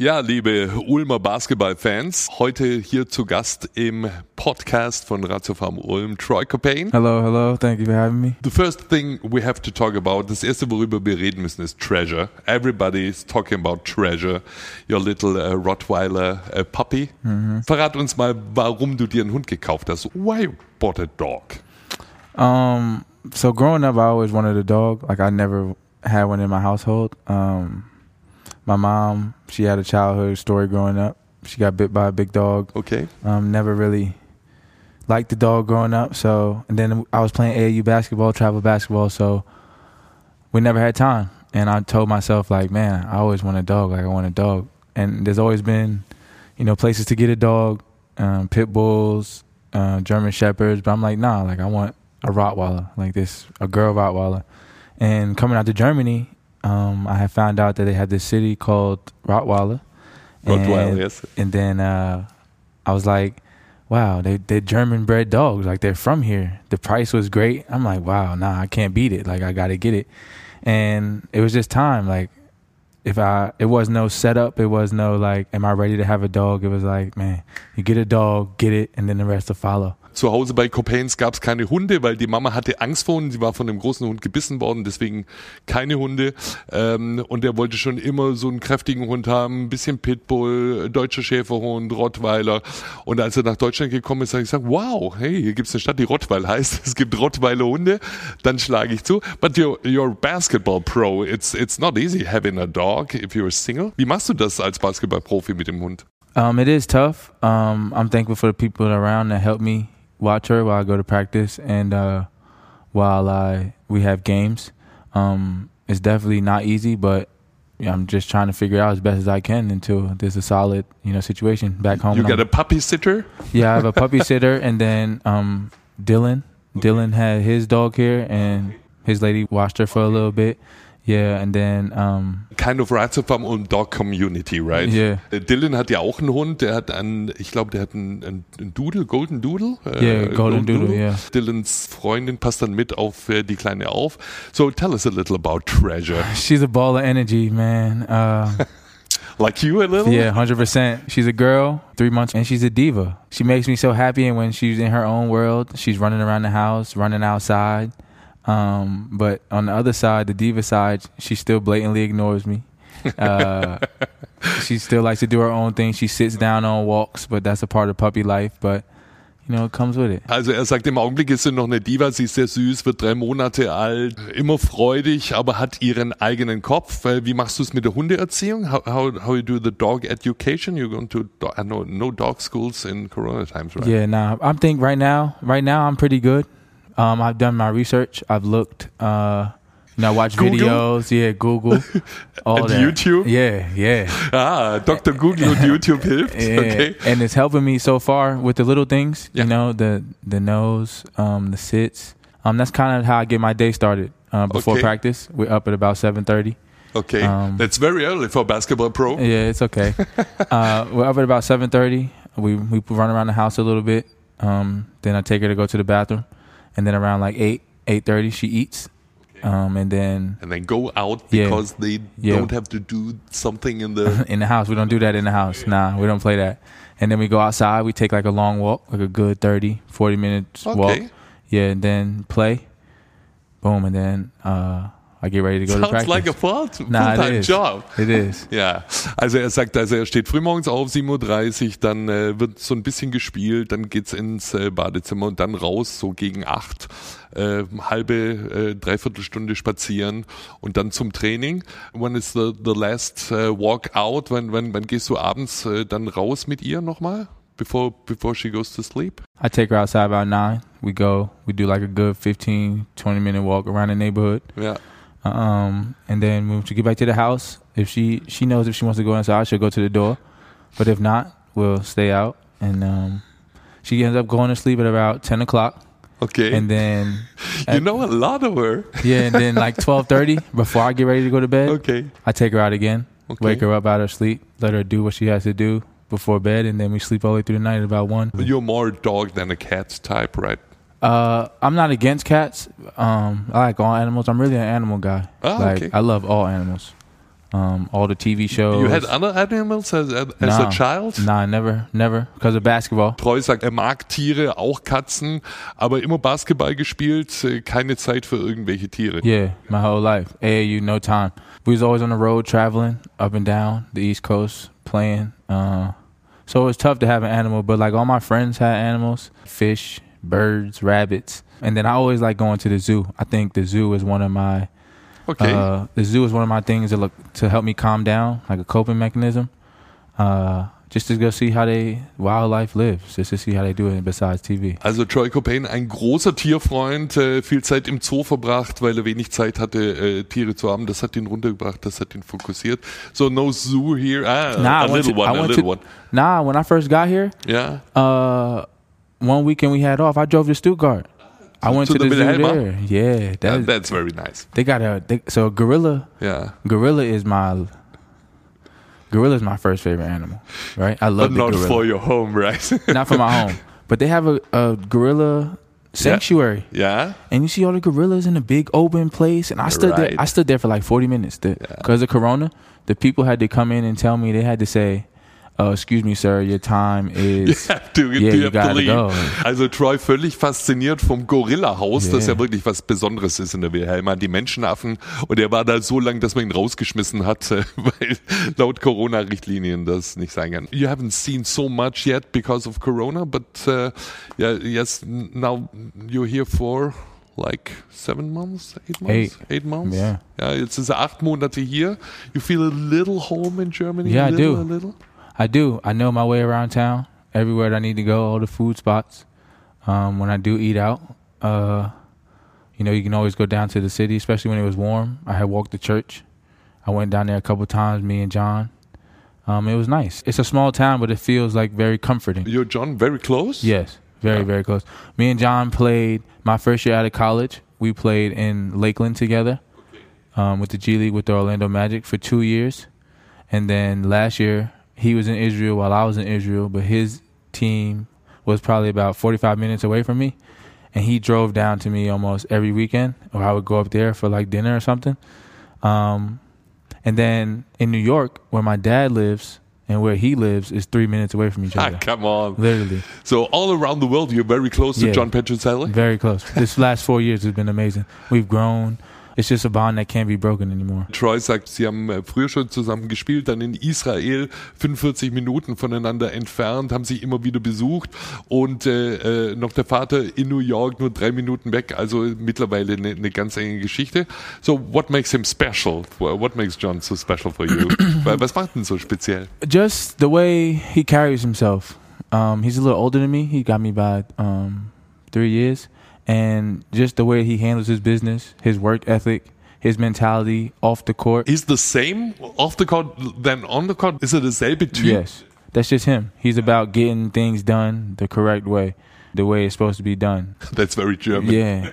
Ja, liebe Ulmer Basketballfans, heute hier zu Gast im Podcast von Ratio Farm Ulm, Troy Copain. Hello, hello. Thank you for having me. The first thing we have to talk about, das erste, worüber wir reden müssen, ist Treasure. Everybody is talking about Treasure, your little uh, Rottweiler uh, puppy. Mhm. Verrat uns mal, warum du dir einen Hund gekauft hast. Why you bought a dog? Um, so growing up, I always wanted a dog. Like I never had one in my household. Um, my mom, she had a childhood story growing up. She got bit by a big dog. Okay. Um, never really liked the dog growing up. So, and then I was playing AAU basketball, travel basketball. So we never had time. And I told myself, like, man, I always want a dog. Like, I want a dog. And there's always been, you know, places to get a dog, um, pit bulls, uh, German shepherds. But I'm like, nah, like, I want a Rottweiler, like this, a girl Rottweiler. And coming out to Germany, um, I had found out that they had this city called Rottweiler. Rottweiler, And- yes. And then uh, I was like, wow, they, they're German bred dogs. Like they're from here. The price was great. I'm like, wow, nah, I can't beat it. Like I got to get it. And it was just time. Like if I, it was no setup. It was no like, am I ready to have a dog? It was like, man, you get a dog, get it, and then the rest will follow. Zu Hause bei Copains gab es keine Hunde, weil die Mama hatte Angst vor Hunden. Sie war von einem großen Hund gebissen worden, deswegen keine Hunde. Ähm, und er wollte schon immer so einen kräftigen Hund haben, ein bisschen Pitbull, deutscher Schäferhund, Rottweiler. Und als er nach Deutschland gekommen ist, habe ich gesagt, wow, hey, hier gibt's eine Stadt, die Rottweil heißt. Es gibt Rottweiler Hunde. Dann schlage ich zu. But you're, you're basketball pro. It's, it's not easy having a dog if you're single. Wie machst du das als Basketballprofi mit dem Hund? Um, it is tough. Um, I'm thankful for the people around that help me watch her while I go to practice and uh, while I we have games. Um, it's definitely not easy, but yeah, I'm just trying to figure out as best as I can until there's a solid, you know, situation back home. You got I'm- a puppy sitter? yeah, I have a puppy sitter, and then um, Dylan. Dylan had his dog here, and his lady watched her for a little bit. Yeah, and then um, kind of ratiopharm und Dog Community, right? Yeah. Äh, Dylan hat ja auch einen Hund, der hat einen, ich glaube, der hat einen, einen, Doodle, Golden Doodle. Äh, Yeah, Golden Doodle, yeah. Dylans Freundin passt dann mit auf äh, die Kleine auf. So tell us a little about Treasure. she's a ball of energy, man. Uh, Like you a little? Yeah, hundred percent. She's a girl, three months, and she's a diva. She makes me so happy, and when she's in her own world, she's running around the house, running outside. Um, but on the other side, the diva side, she still blatantly ignores me. Uh, she still likes to do her own thing. She sits down on walks, but that's a part of puppy life. But you know, it comes with it. Also er sagt, im Augenblick ist sie noch eine Diva, sie ist sehr süß, wird drei Monate alt, immer freudig, aber hat ihren eigenen Kopf. Äh, Wie machst du es mit der Hundeerziehung? How, how, how you do the dog education? You're going to, do- I know, no dog schools in Corona times, right? Yeah, nah. I think right now, right now, I'm pretty good. Um, I've done my research. I've looked. Uh, you know, I watch Google? videos. Yeah, Google. All that. YouTube? Yeah, yeah, Ah, Dr. Google YouTube hilft. yeah. Okay. And it's helping me so far with the little things. Yeah. You know, the the nose, um, the sits. Um, that's kind of how I get my day started. Uh, before Okay. practice, we're up at about seven thirty. Okay. Um, That's very early for basketball pro. Yeah, it's okay. uh, we're up at about seven thirty. We we run around the house a little bit. Um, then I take her to go to the bathroom, and then around like eight eight thirty, she eats. Um, and then And then go out Yeah. because they Yeah. don't have to do something in the. in the house, we don't do that in the house. Nah, we don't play that. And then we go outside. We take like a long walk, like a good 30, 40 minutes walk. Okay. Yeah, and then play. Boom, and then uh, I get ready to go to Sounds practice. like a Nah, full-time is. job. It is. Ja, also er sagt, also er steht frühmorgens auf, 7.30 Uhr, dann äh, wird so ein bisschen gespielt, dann geht's ins äh, Badezimmer und dann raus, so gegen acht, äh, halbe, äh, dreiviertel Stunde spazieren und dann zum Training. When is the, the last äh, walk out? Wann, wann, wann gehst du abends äh, dann raus mit ihr nochmal? Before, before she goes to sleep? I take her outside about nine. We go. We do like a good 15, 20 minute walk around the neighborhood. Ja. Um, and then when she get back to the house, if she she knows if she wants to go inside, she'll go to the door. But if not, we'll stay out. And um, she ends up going to sleep at about ten o'clock. Okay. And then you know a lot of her. yeah, and then like twelve thirty, before I get ready to go to bed, Okay. I take her out again, Okay. wake her up out of sleep, let her do what she has to do before bed, and then we sleep all the way through the night at about one. You're more dog than a cat's type, right? Uh, I'm not against cats. Um, I like all animals. I'm really an animal guy. Ah, like okay. I love all animals. um, all the TV shows. You had other animals as, as nah, a child? Nah, never, never, because of basketball. Troy sagt, er mag Tiere, auch Katzen, aber immer Basketball gespielt, äh, keine Zeit für irgendwelche Tiere. Yeah, my whole life. AAU, no time. We was always on the road traveling up and down the East Coast playing. Uh, so it was tough to have an animal, but like all my friends had animals, fish, birds, rabbits. And then I always like going to the zoo. I think the zoo is one of my Okay. uh, the zoo is one of my things to look to help me calm down, like a coping mechanism. Uh, just to go see how they wildlife lives, just to see how they do it besides TV. Also Troy Caupain, ein großer Tierfreund, äh, viel Zeit im Zoo verbracht, weil er wenig Zeit hatte, äh, Tiere zu haben. Das hat ihn runtergebracht, das hat ihn fokussiert. So no zoo here. Ah, Nah, a I little to- I one, a went little to- one. Nah, when I first got here, yeah. uh, one weekend we had off, I drove to Stuttgart. I went to to, the zoo there. Yeah, yeah, that, that's very nice. they got a they, so gorilla. Yeah, Gorilla is my gorilla is my first favorite animal. Right, I But love the not gorilla. for your home, right? not for my home, but they have a, a gorilla sanctuary. Yeah, and you see all the gorillas in a big open place and i stood Right. there i stood there for like 40 minutes because of corona the people had to come in and tell me they had to say uh, excuse me sir your time You is have to, Yeah, you you have to leave. go. Also Troy völlig fasziniert vom Gorilla-Haus, das Yeah. ja wirklich was Besonderes ist in der Wilhelma. Die Menschenaffen. Und er war da so lang, dass man ihn rausgeschmissen hat, weil laut Corona-Richtlinien das nicht sein kann. You haven't seen so much yet because of Corona, but uh, yeah, yes, now you're here for like seven months, eight months, Eight. months. Yeah. Ja, jetzt ist er acht Monate hier. You feel a little home in Germany? Yeah, a I little, do. I do. I know my way around town. Everywhere that i need to go all the food spots. Um, when i do eat out uh, you know you can always go down to the city especially when it was warm. I had walked to church. I went down there a couple times me and john. Um, it was nice. It's a small town but it feels like very comforting. You're John very close? Yes, very Yeah. very close. Me and John played my first year out of college. We played in Lakeland together um, with the G League with the Orlando Magic for two years, and then last year he was in Israel while I was in Israel, but his team was probably about forty five minutes away from me, and he drove down to me almost every weekend, or I would go up there for like dinner or something. Um, and then in New York, where my dad lives and where he lives, is three minutes away from each Ah, other. come on. Literally. So all around the world, you're very close to Yeah. John Petrucelli. Very close. This last four years has been amazing. We've grown. It's just a bond that can't be broken anymore. Troy sagt, sie haben äh, früher schon zusammen gespielt, dann in Israel 45 Minuten voneinander entfernt, haben sich immer wieder besucht und äh, äh, noch der Vater in New York nur drei Minuten weg, also mittlerweile eine, eine ganz enge Geschichte. So, what makes him special? What makes John so special for you? Was macht ihn so speziell? Just the way he carries himself. Um, he's a little older than me. He got me by um, three years. And just the way he handles his business, his work ethic, his mentality off the court. Is the same off the court than on the court? Ist er dasselbe Typ? Yes. That's just him. He's about getting things done the correct way, the way it's supposed to be done. That's very German. Yeah.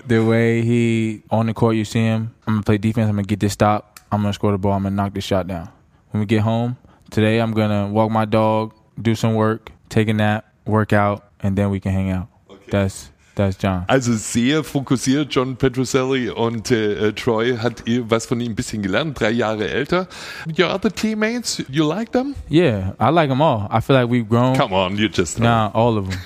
the way he on the court you see him, I'm gonna play defense, I'm gonna get this stop, I'm gonna score the ball, I'm gonna knock this shot down. When we get home, today I'm gonna walk my dog, do some work, take a nap, work out, and then we can hang out. That's that's John. Also sehr fokussiert John Petrucelli und äh, Troy hat was von ihm ein bisschen gelernt, drei Jahre älter. Your other teammates, you like them? Yeah, I like them all. I feel like we've grown. Come on, you just Nah, all of them.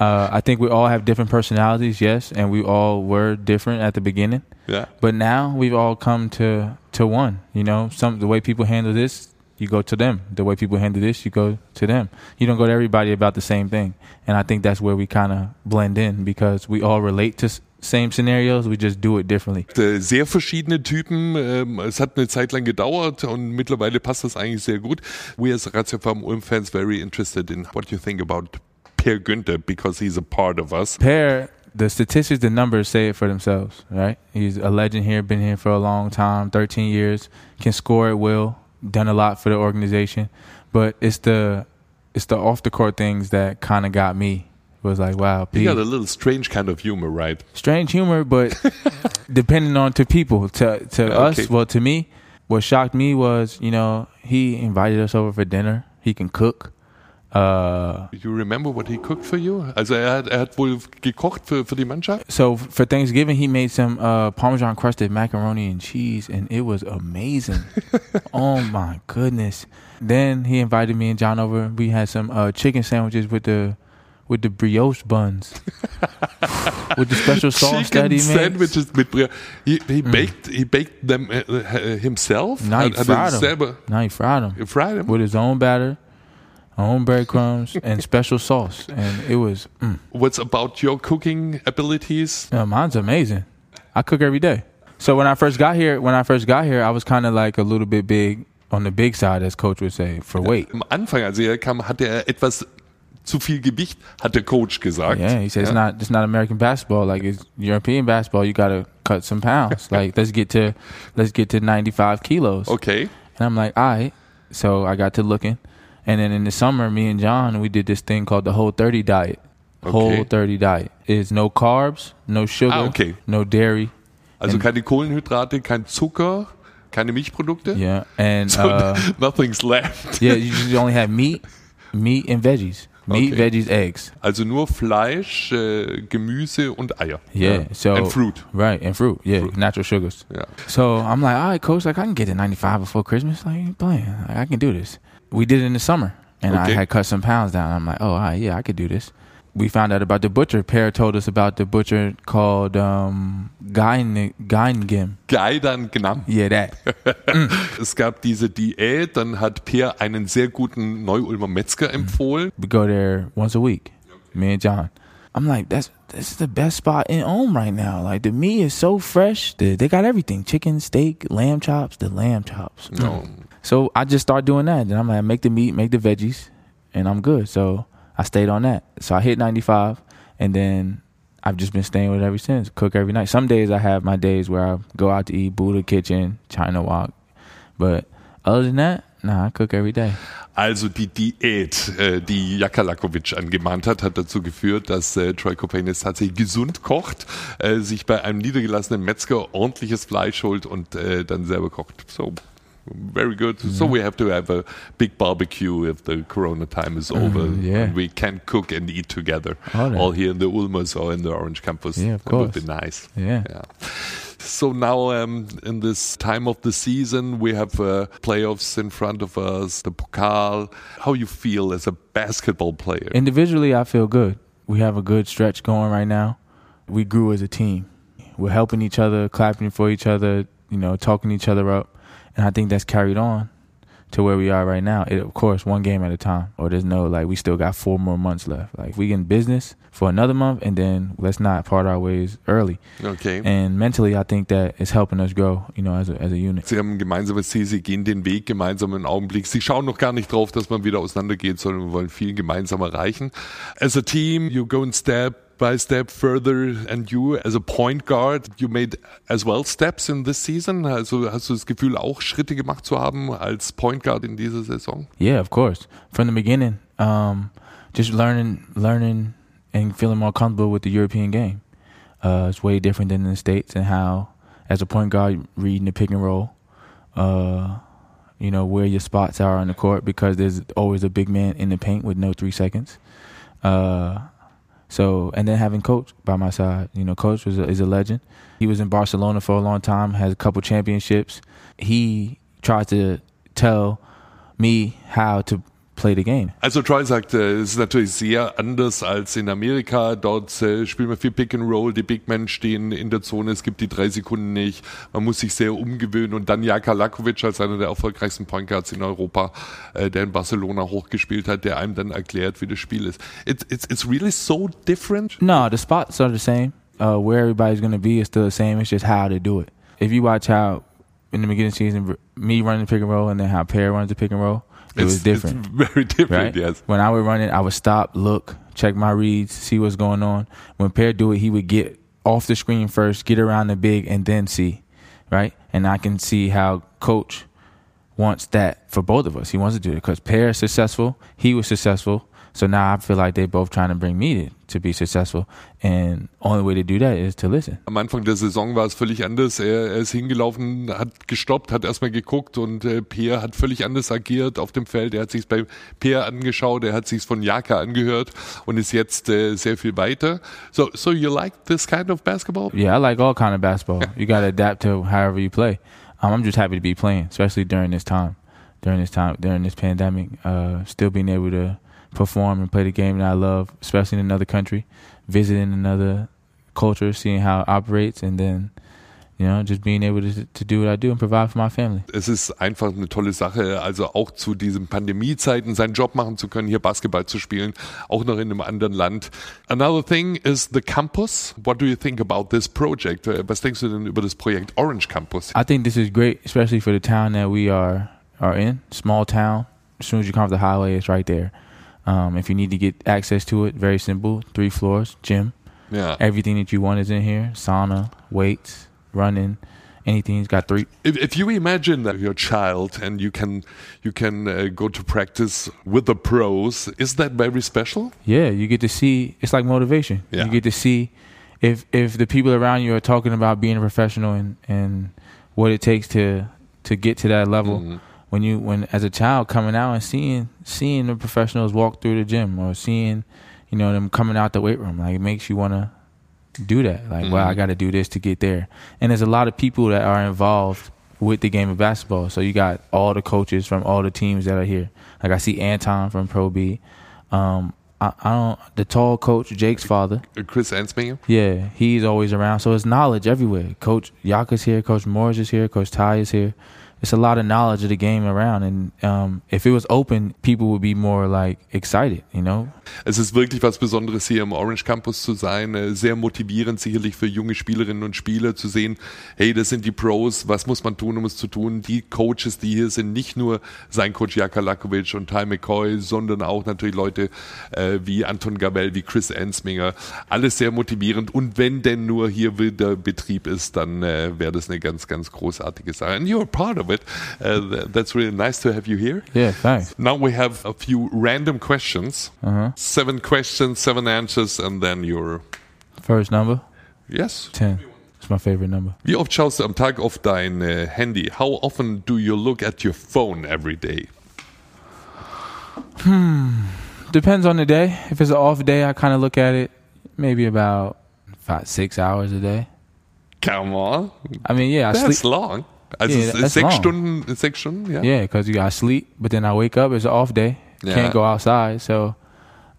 Uh, I think we all have different personalities, yes, and we all were different at the beginning. Ja. But now we've all come to to one. You know, some the way people handle this, you go to them. The way people handle this, you go to them. You don't go to everybody about the same thing. And I think that's where we kind of blend in because we all relate to same scenarios. We just do it differently. Sehr verschiedene Typen. Ähm, es hat eine Zeit lang gedauert und mittlerweile passt das eigentlich sehr gut. We as ratiopharm Ulm fans very interested in what you think about Per Günter because he's a part of us. Per the statistics, the numbers say it for themselves, right? He's a legend here, been here for a long time, 13 years, can score at will, done a lot for the organization. But it's the it's the off the court things that kind of got me. Was like, wow, He P, got a little strange kind of humor, right? strange humor, but depending on to people, to to Okay. us, well, to me, what shocked me was, you know, he invited us over for dinner. He can cook. Uh, You remember what he cooked for you? Also er hat, er hat wohl gekocht für, für die Mannschaft? so for Thanksgiving, he made some uh, Parmesan crusted macaroni and cheese, and it was amazing. oh my goodness! Then he invited me and John over. We had some uh, chicken sandwiches with the with the brioche buns, with the special sauce that he made. sandwiches mit Bria. He, he baked he baked them uh, uh, himself. No, he er fried them. Now he fried them he fried them. with his own batter, own breadcrumbs, and special sauce, and it was. Mm. What's about your cooking abilities? Yeah, mine's amazing. I cook every day. So when I first got here, when I first got here, I was kind of like a little bit big on the big side, as coach would say, for weight. Am Anfang, als er kam, hatte er etwas zu viel Gewicht, hat der Coach gesagt. Yeah, he said it's not it's not American basketball. Like it's European basketball. You got to cut some pounds. like let's get to let's get to ninety five kilos. Okay. And I'm like, all right. So I got to looking, and then in the summer, me and John we did this thing called the Whole 30 diet. Whole 30 diet is no carbs, no sugar, Ah, okay. no dairy. Also keine Kohlenhydrate, kein Zucker, keine Milchprodukte. Yeah, and So uh, nothing's left. yeah, you just only have meat, meat and veggies. Meat, Okay. veggies, eggs. Also nur Fleisch, äh, Gemüse und Eier. Yeah. So And fruit. Right, and fruit. Yeah, Fruit. natural sugars. Ja. So I'm like, all right, coach, like I can get to 95 before Christmas. Like, playing. Like, I can do this. We did it in the summer, and I had cut some pounds down. I'm like, oh, right, yeah, I could do this. We found out about the butcher. Per told us about the butcher called um, Gein Geingim. Geidern genannt. Yeah, that. Es gab diese Diät, dann hat Per einen sehr guten Neu-Ulmer Metzger empfohlen. We go there once a week, me and John. I'm like, that's this is the best spot in Ulm right now. Like the meat is so fresh. The, they got everything: chicken, steak, lamb chops. The lamb chops. No. So I just start doing that. Then I'm like, make the meat, make the veggies, and I'm good. So I stayed on that. So I hit 95, and then I've just been staying with it ever since. Cook every night. Some days I have my days where I go out to eat, Buddha Kitchen, China Walk. But other than that, nah, I cook every day. Also die Diät, äh, die Jakalakovic angemahnt hat, hat dazu geführt, dass äh, Troy Copanis tatsächlich gesund kocht, äh, sich bei einem niedergelassenen Metzger ordentliches Fleisch holt und dann selber kocht. So very good. So we have to have a big barbecue if the Corona time is over. yeah. And we can cook and eat together, All right. all here in the Ulmers or in the Orange Campus. Yeah, of That would be nice. Yeah. Yeah. So now, um, in this time of the season, we have uh, playoffs in front of us, the Pokal. How you feel as a basketball player? Individually, I feel good. We have a good stretch going right now. We grew as a team. We're helping each other, clapping for each other, you know, talking each other up. And I think that's carried on to where we are right now. It, of course, one game at a time. Or there's no, like, we still got four more months left. Like, we in business for another month, and then let's not part our ways early. Okay. And mentally, I think that it's helping us grow, you know, as a, as a unit. Sie haben ein gemeinsames Ziel, Sie gehen den Weg gemeinsam im Augenblick. Sie schauen noch gar nicht drauf, dass man wieder auseinandergeht, sondern wir wollen viel gemeinsam erreichen. As a team, you go in step by step further and you as a point guard, you made as well steps in this season. Also hast du das Gefühl, auch Schritte gemacht zu haben als Point Guard in dieser Saison? Yeah, of course. From the beginning, um, just learning, learning, and feeling more comfortable with the European game. Uh, it's way different than in the states, and how, as a point guard, reading the pick and roll, uh, you know where your spots are on the court because there's always a big man in the paint with no three seconds. Uh, so and then having coach by my side, you know, coach was a, is a legend. He was in Barcelona for a long time, has a couple championships. He tried to tell me how to play the game. Also Troy sagt, äh, es ist natürlich sehr anders als in Amerika. Dort äh, spielen wir viel Pick and Roll, die Big Men stehen in der Zone, es gibt die drei Sekunden nicht. Man muss sich sehr umgewöhnen. Und dann Jaka Lakovic als einer der erfolgreichsten Point Guards in Europa, äh, der in Barcelona hochgespielt hat, der einem dann erklärt, wie das Spiel ist. It's, it's, it's really so different. No, the spots are the same. Uh, where everybody's going to be is still the same. It's just how to do it. If you watch how in the beginning of the season, me running the pick and roll and then how Perry runs the pick and roll, it it's, was different. Very different, right? yes. When I would run it, I would stop, look, check my reads, see what's going on. When Per do it, he would get off the screen first, get around the big, and then see, right? And I can see how coach wants that for both of us. He wants to do it because Per is successful, he was successful, So now I feel like they're both trying to bring me to, be successful. And only way to do that is to listen. Am Anfang der Saison war es völlig anders. Er, er ist hingelaufen, hat gestoppt, hat erstmal geguckt und äh, Pierre hat völlig anders agiert auf dem Feld. Er hat sich bei Pierre angeschaut, er hat sich von Jaka angehört und ist jetzt äh, sehr viel weiter. So, so you like this kind of basketball? Yeah, I like all kind of basketball. you got to adapt to however you play. Um, I'm just happy to be playing, especially during this time, during this time, during this pandemic. Uh, still being able to perform and play the game that I love, especially in another country, visiting another culture, seeing how it operates, and then you know, just being able to, to do what I do and provide for my family. Es ist einfach eine tolle Sache, also auch zu diesen Pandemiezeiten seinen Job machen zu können, hier Basketball zu spielen, auch noch in einem anderen Land. Another thing is the campus. What do you think about this project? Äh, was denkst du denn über das Projekt Orange Campus? I think this is great, especially for the town that we are are in, small town. As soon as you come off the highway, it's right there. Um, if you need to get access to it, very simple. Three floors, gym. Ja. Everything that you want is in here. Sauna, weights, running, anything. He's got three. If, if you imagine that you're a child and you can you can uh, go to practice with the pros, is that very special? Yeah, you get to see. It's like motivation. Yeah. You get to see if if the people around you are talking about being a professional and and what it takes to to get to that level. Mhm. When you when as a child coming out and seeing seeing the professionals walk through the gym or seeing you know them coming out the weight room, like it makes you want to do that. Like, wow, I got to do this to get there. And there's a lot of people that are involved with the game of basketball. So you got all the coaches from all the teams that are here. Like I see Anton from Pro B. Um, I, I don't the tall coach Jake's father. Chris Ensminger? Yeah, he's always around. So it's knowledge everywhere. Coach Jaka's here. Coach Morris is here. Coach Ty is here. It's a lot of knowledge of the game around. And um, if it was open, people would be more like excited. You know, Es ist wirklich was Besonderes hier im Orange Campus zu sein. Äh, Sehr motivierend sicherlich für junge Spielerinnen und Spieler zu sehen, hey, das sind die Pros, was muss man tun, um es zu tun? Die Coaches, die hier sind, nicht nur sein Coach Jaka Lakovic und Ty McCoy, sondern auch natürlich Leute äh, wie Anton Gabel, wie Chris Ensminger. Alles sehr motivierend und wenn denn nur hier wieder Betrieb ist, dann äh, wäre das eine ganz, ganz großartige Sache. And you're part of it. Uh, that's really nice to have you here. yeah, thanks. Now we have a few random questions. Uh-huh. Seven questions, seven answers, and then you're. First number Yes. ten. It's my favorite number. Wie oft schaust du am Tag auf dein äh, Handy? How often do you look at your phone every day? Hmm. Depends on the day. If it's an off day, I kind of look at it maybe about five, six hours a day. Come on. I mean, yeah, I That's sleep. long. Also Yeah, that's sechs long. Stunden, sechs Stunden, ja? Yeah, because you got to sleep, but then I wake up. It's an off day. Yeah. Can't go outside, so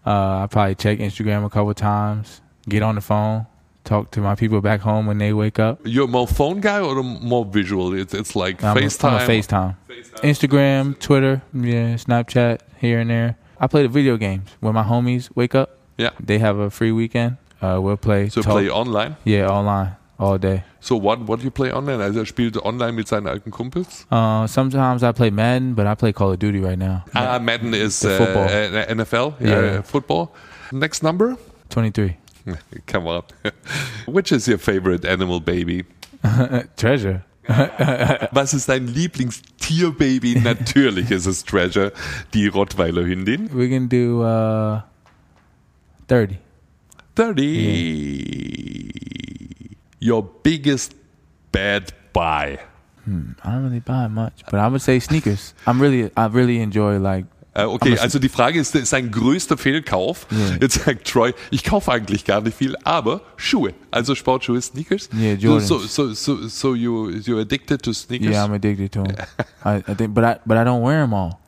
uh, I probably check Instagram a couple times. Get on the phone, talk to my people back home when they wake up. You're more phone guy or more visual? It's, it's like I'm a- FaceTime. I'm a FaceTime. Instagram, Twitter, yeah, Snapchat here and there. I play the video games when my homies wake up. Yeah. They have a free weekend. Uh, we'll play. So talk- play online. Yeah, online all day. So what, what do you play online? Also er spielt online mit seinen alten Kumpels? Uh, sometimes I play Madden, but I play Call of Duty right now. Ah, Madden is uh, football. uh, NFL, yeah, Yeah. football. Next number? 23. Come on. Which is your favorite animal baby? Treasure. Was ist dein Lieblingstierbaby? Natürlich ist es Treasure, die Rottweiler Hündin. We can do uh, 30. 30. Your biggest bad buy. Hmm, I don't really buy much, but I would say sneakers. I'm really, I really enjoy like. Äh, okay, also die Frage ist, sein größter Fehlkauf. Ja. Jetzt sagt Troy, ich kaufe eigentlich gar nicht viel, aber Schuhe, also Sportschuhe, Sneakers. Yeah, Jordans. So, so, so, so you, you're addicted to sneakers? Yeah, I'm addicted to them. I, I think, but I, but I don't wear them all.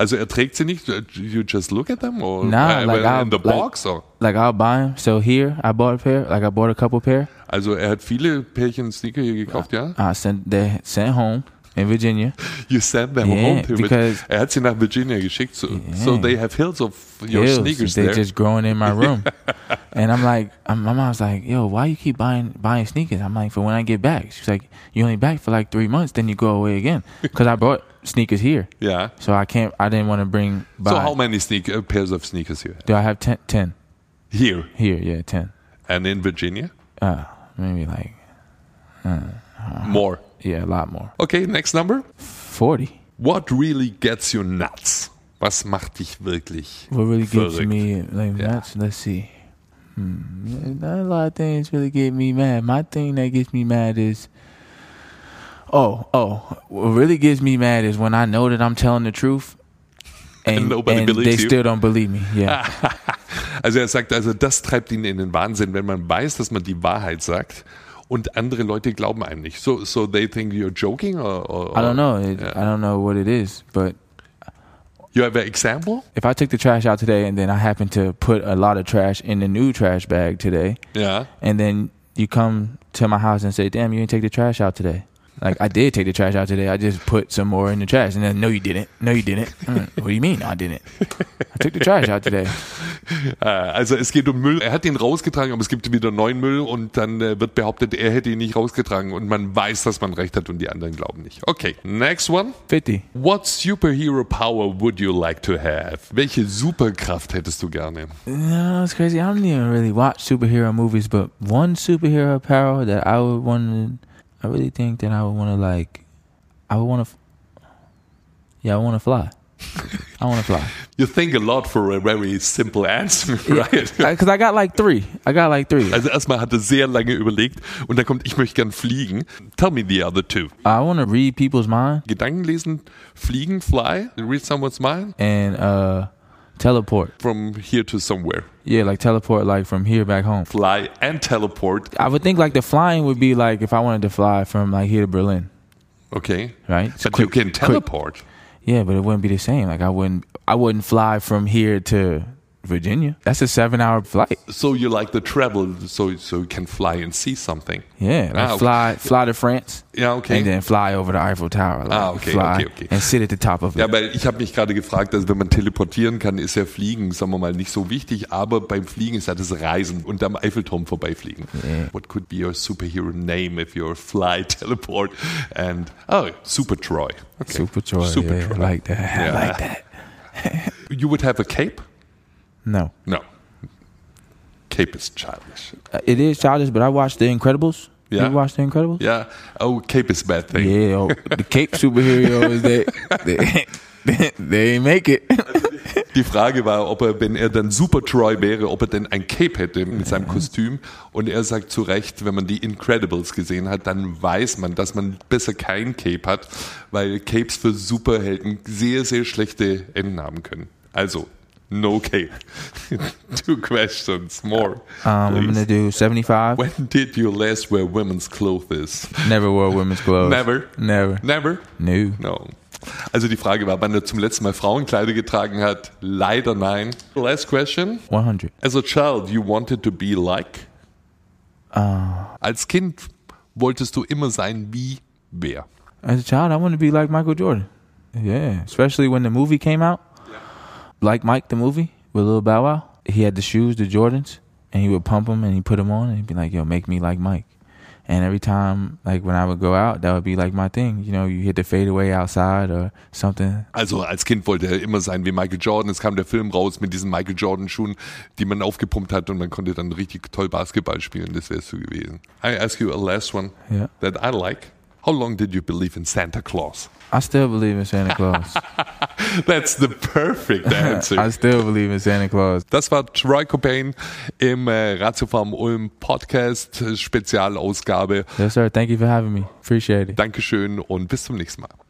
Also er trägt sie nicht, you just look at them? Or Nah, like I- in the like- box? Or? Like I'll buy them. So here, I bought a pair. Like I bought a couple pair. Also er hat viele Pärchen Sneaker hier gekauft, ja? I sent they sent home in Virginia. You send them Yeah, home to because- Er hat sie nach Virginia geschickt, so, so they have hills of your Hills, sneakers they there. just growing in my room, and I'm like, I'm, my mom's like, "Yo, why you keep buying buying sneakers?" I'm like, "For when I get back." She's like, "You only back for like three months, then you go away again." Because I brought sneakers here, Yeah. so I can't. I didn't want to bring. By. So how many sneaker, pairs of sneakers you have? Do I have 10, 10 Here here? Yeah, ten. and in Virginia? Uh, maybe like More. yeah, a lot more. Okay, next number. Forty. What really gets you nuts? Was macht dich wirklich What really gets me, like, Yeah. that's, let's see. Hmm. A lot of things really get me mad. My thing that gets me mad is, oh, oh, what really gets me mad is when I know that I'm telling the truth, and, nobody and believes they you. still don't believe me. Yeah, Also er sagt, also das treibt ihn in den Wahnsinn, wenn man weiß, dass man die Wahrheit sagt und andere Leute glauben einem nicht. So, so they think you're joking or, or I don't know. It, Yeah. I don't know what it is, but You have an example? if I took the trash out today and then I happen to put a lot of trash in the new trash bag today, Ja. and then you come to my house and say, "Damn, you didn't take the trash out today." Like I did take the trash out today. I just put some more in the trash, and then no, you didn't. No, you didn't. Mm, what do you mean? I didn't. I took the trash out today. Äh, Also es geht um Müll. Er hat ihn rausgetragen, aber es gibt wieder neuen Müll und dann äh, wird behauptet, er hätte ihn nicht rausgetragen und man weiß, dass man recht hat und die anderen glauben nicht. Okay, next one. Fifty. What superhero power would you like to have? Welche Superkraft hättest du gerne? No, it's crazy. I don't even really watch superhero movies, but one superhero power that I would want to, I really think that I would want to like, I would want to, yeah, I want to fly. I want to fly. You think a lot for a very simple answer, right? Because I got like three. I got like three. Also erstmal hat er sehr lange überlegt und dann kommt, ich möchte gern fliegen. Tell me the other two. I want to read people's mind Gedanken lesen, fliegen, fly, read someone's mind, and uh, teleport. from here to somewhere. Yeah, like teleport, like from here back home. Fly and teleport. I would think like the flying would be like if I wanted to fly from like here to Berlin, Okay. right? But quick- you can quick. teleport. Yeah, but it wouldn't be the same. Like I wouldn't, I wouldn't fly from here to Virginia. That's a seven-hour flight. So you like the travel, so so you can fly and see something. Yeah, like Ah, okay. fly, fly to France, Ja, okay. and then fly over the Eiffel Tower. Like Ah, okay, fly okay, okay. and sit at the top of it. Ja, weil ich habe mich gerade gefragt, also wenn man teleportieren kann, ist ja Fliegen, sagen wir mal, nicht so wichtig, aber beim Fliegen ist ja das Reisen und am Eiffelturm vorbeifliegen. Yeah. What could be your superhero name if you're fly, teleport and oh, Super Troy. Okay. Super Troy. Super yeah, Troy. I like that. I like that. You would have a cape? No, No. Cape is childish. Uh, it is childish, but I watched The Incredibles. Yeah. You watched The Incredibles? Yeah. Oh, cape is a bad thing. Yeah, oh, the Cape superheroes they they, they, make it. Die Frage war, ob er, wenn er dann Super Troy wäre, ob er denn ein Cape hätte mit seinem Kostüm. Und er sagt zu Recht, wenn man die Incredibles gesehen hat, dann weiß man, dass man besser kein Cape hat, weil Capes für Superhelden sehr, sehr schlechte Enden haben können. Also, no Cape. Two questions more. Um, I'm gonna do 75. When did you last wear women's clothes? Never wore women's clothes. Never. Never. Never? No. No. Also die Frage war, wann er zum letzten Mal Frauenkleider getragen hat. Leider nein. Last question. 100. As a child, you wanted to be like? Als Kind wolltest du immer sein wie wer? As a child, I wanted to be like Michael Jordan. Yeah, especially when the movie came out. Like Mike, the movie with Lil Bow Wow. He had the shoes, the Jordans, and he would pump them and he put them on and he'd be like, "Yo, make me like Mike." And every time, like when I would go out, that would be like my thing. You know, you hit the fadeaway outside or something. Also als Kind wollte er immer sein wie Michael Jordan. Es kam der Film raus mit diesen Michael Jordan Schuhen, die man aufgepumpt hat und man konnte dann richtig toll Basketball spielen. Das wärst du gewesen. I ask you a last one Yeah. that I like. How long did you believe in Santa Claus? I still believe in Santa Claus. That's the perfect answer. I still believe in Santa Claus. Das war Troy Cobain im äh, Ratiofarm Ulm Podcast äh, Spezialausgabe. Yes, sir. Thank you for having me. Appreciate it. Dankeschön und bis zum nächsten Mal.